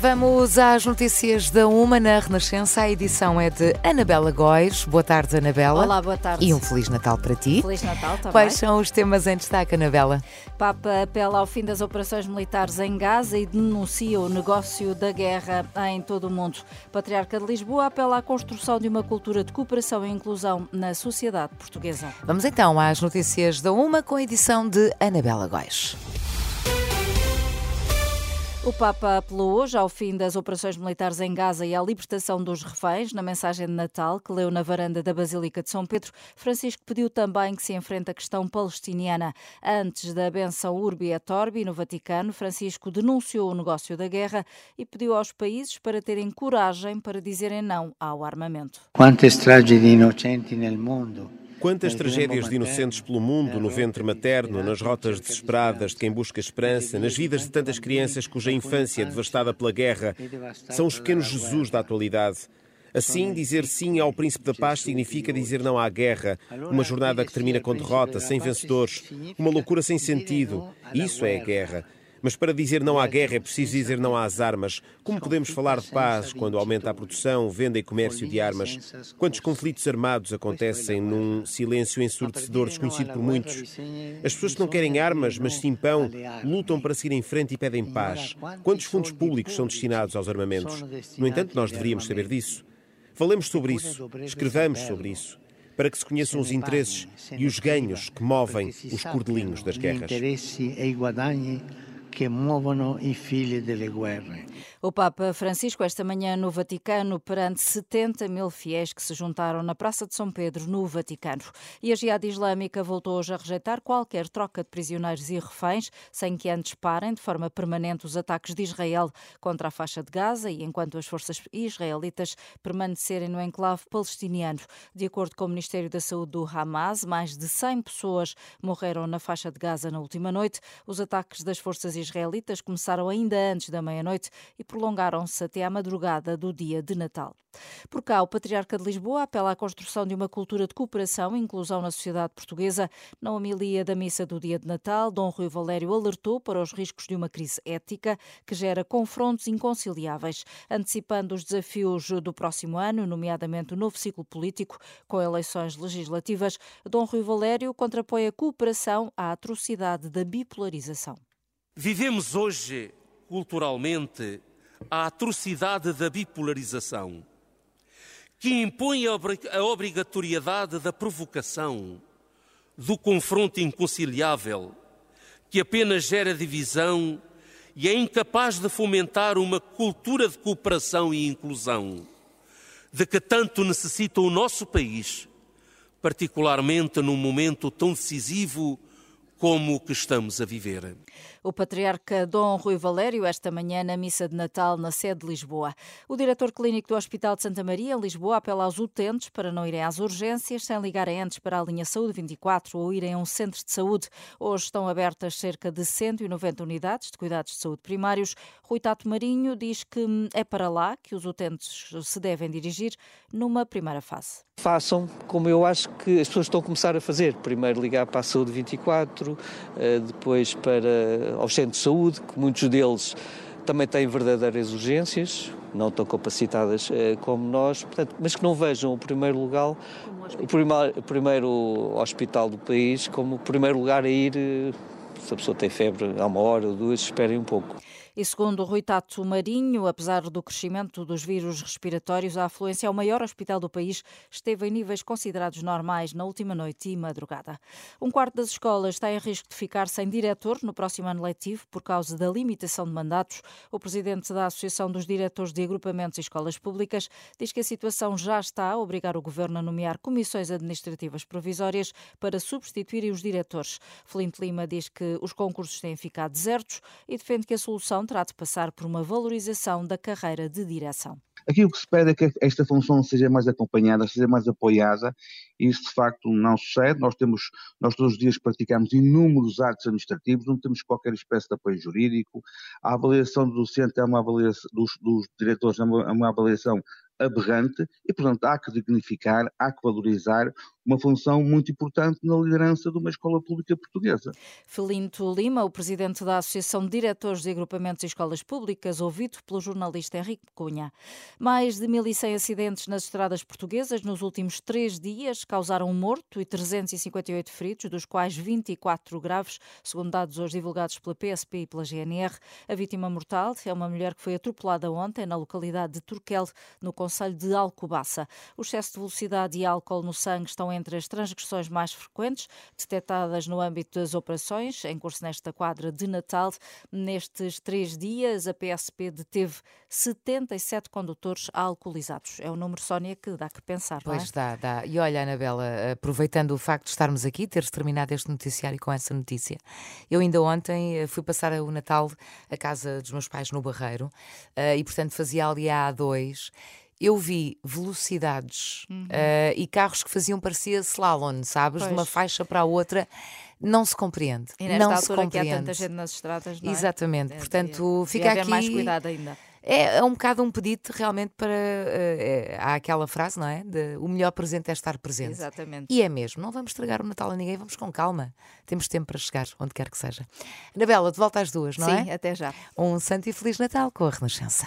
Vamos às notícias da Uma na Renascença. A edição é de Anabela Góis. Boa tarde, Anabela. Olá, boa tarde. E um Feliz Natal para ti. Feliz Natal também. Quais são os temas em destaque, Anabela? Papa apela ao fim das operações militares em Gaza e denuncia o negócio da guerra em todo o mundo. Patriarca de Lisboa apela à construção de uma cultura de cooperação e inclusão na sociedade portuguesa. Vamos então às notícias da Uma com a edição de Anabela Góis. O Papa apelou hoje ao fim das operações militares em Gaza e à libertação dos reféns. Na mensagem de Natal, que leu na varanda da Basílica de São Pedro, Francisco pediu também que se enfrente a questão palestiniana. Antes da benção Urbi et Orbi no Vaticano, Francisco denunciou o negócio da guerra e pediu aos países para terem coragem para dizerem não ao armamento. Quantas tragédias inocentes no mundo Quantas tragédias de inocentes pelo mundo, no ventre materno, nas rotas desesperadas de quem busca esperança, nas vidas de tantas crianças cuja infância é devastada pela guerra, são os pequenos Jesus da atualidade. Assim, dizer sim ao Príncipe da Paz significa dizer não à guerra, uma jornada que termina com derrota, sem vencedores, uma loucura sem sentido. Isso é a guerra. Mas para dizer não à guerra é preciso dizer não às armas. Como podemos falar de paz quando aumenta a produção, venda e comércio de armas? Quantos conflitos armados acontecem num silêncio ensurdecedor desconhecido por muitos? As pessoas que não querem armas, mas sim pão, lutam para seguir em frente e pedem paz. Quantos fundos públicos são destinados aos armamentos? No entanto, nós deveríamos saber disso. Falemos sobre isso, escrevamos sobre isso para que se conheçam os interesses e os ganhos que movem os cordelinhos das guerras que muovono i figli delle guerre. O Papa Francisco, esta manhã no Vaticano, perante 70 mil fiéis que se juntaram na Praça de São Pedro, no Vaticano. E a Jihad Islâmica voltou hoje a rejeitar qualquer troca de prisioneiros e reféns, sem que antes parem de forma permanente os ataques de Israel contra a faixa de Gaza e enquanto as forças israelitas permanecerem no enclave palestiniano. De acordo com o Ministério da Saúde do Hamas, mais de 100 pessoas morreram na faixa de Gaza na última noite. Os ataques das forças israelitas começaram ainda antes da meia-noite e prolongaram-se até à madrugada do dia de Natal. Por cá, o Patriarca de Lisboa apela à construção de uma cultura de cooperação e inclusão na sociedade portuguesa. Na homilia da missa do dia de Natal, Dom Rui Valério alertou para os riscos de uma crise ética que gera confrontos inconciliáveis, antecipando os desafios do próximo ano, nomeadamente o novo ciclo político com eleições legislativas. Dom Rui Valério contrapõe a cooperação à atrocidade da bipolarização. Vivemos hoje, culturalmente, a atrocidade da bipolarização, que impõe a obrigatoriedade da provocação, do confronto inconciliável, que apenas gera divisão e é incapaz de fomentar uma cultura de cooperação e inclusão, de que tanto necessita o nosso país, particularmente num momento tão decisivo como o que estamos a viver. O patriarca Dom Rui Valério, esta manhã na missa de Natal na sede de Lisboa. O diretor clínico do Hospital de Santa Maria, em Lisboa, apela aos utentes para não irem às urgências sem ligarem antes para a linha Saúde 24 ou irem a um centro de saúde. Hoje estão abertas cerca de 190 unidades de cuidados de saúde primários. Rui Tato Marinho diz que é para lá que os utentes se devem dirigir numa primeira fase. Façam como eu acho que as pessoas estão a começar a fazer. Primeiro ligar para a Saúde 24, eh, depois para aos centros de saúde, que muitos deles também têm verdadeiras urgências, não tão capacitadas eh, como nós, portanto, mas que não vejam o primeiro lugar, o primeiro, primeiro hospital do país como o primeiro lugar a ir, eh, se a pessoa tem febre há uma hora ou duas, esperem um pouco. E segundo Rui Tato Marinho, apesar do crescimento dos vírus respiratórios, a afluência ao maior hospital do país esteve em níveis considerados normais na última noite e madrugada. Um quarto das escolas está em risco de ficar sem diretor no próximo ano letivo por causa da limitação de mandatos. O presidente da Associação dos Diretores de Agrupamentos e Escolas Públicas diz que a situação já está a obrigar o governo a nomear comissões administrativas provisórias para substituírem os diretores. Flint Lima diz que os concursos têm ficado desertos e defende que a solução de passar por uma valorização da carreira de direção. Aquilo que se pede é que esta função seja mais acompanhada, seja mais apoiada, e isso de facto não sucede. Nós temos, nós todos os dias praticamos inúmeros atos administrativos, não temos qualquer espécie de apoio jurídico. A avaliação do docente é uma avaliação, dos, dos diretores é uma, é uma avaliação aberrante e, portanto, há que dignificar, há que valorizar uma função muito importante na liderança de uma escola pública portuguesa. Felinto Lima, o presidente da Associação de Diretores de Agrupamentos e Escolas Públicas, ouvido pelo jornalista Henrique Cunha. Mais de 1.100 acidentes nas estradas portuguesas nos últimos três dias causaram um morto e 358 feridos, dos quais 24 graves, segundo dados hoje divulgados pela PSP e pela GNR. A vítima mortal é uma mulher que foi atropelada ontem na localidade de Turquel, no Conselho de Alcobaça. O excesso de velocidade e álcool no sangue estão entre as transgressões mais frequentes detectadas no âmbito das operações em curso nesta quadra de Natal. Nestes três dias, a PSP deteve 77 condutores alcoolizados. É um número, Sónia, que dá que pensar. Pois é? dá, dá. E olha, Anabela, aproveitando o facto de estarmos aqui, teres terminado este noticiário com essa notícia, eu ainda ontem eh, fui passar o Natal à casa dos meus pais no Barreiro eh, e, portanto, fazia ali a A2 eu vi velocidades uhum. uh, e carros que faziam parecia slalom, sabes? Pois. De uma faixa para a outra. Não se compreende. E nesta não altura se compreende. que há tanta gente nas estradas, não é? Exatamente. É, Portanto, devia, fica aqui. mais cuidado ainda. É, é, um bocado um pedido realmente para. Uh, há aquela frase, não é? De, o melhor presente é estar presente. Exatamente. E é mesmo. Não vamos estragar o Natal a ninguém, vamos com calma. Temos tempo para chegar, onde quer que seja. Anabela, de volta às duas, não Sim, é? Sim, até já. Um santo e feliz Natal com a Renascença.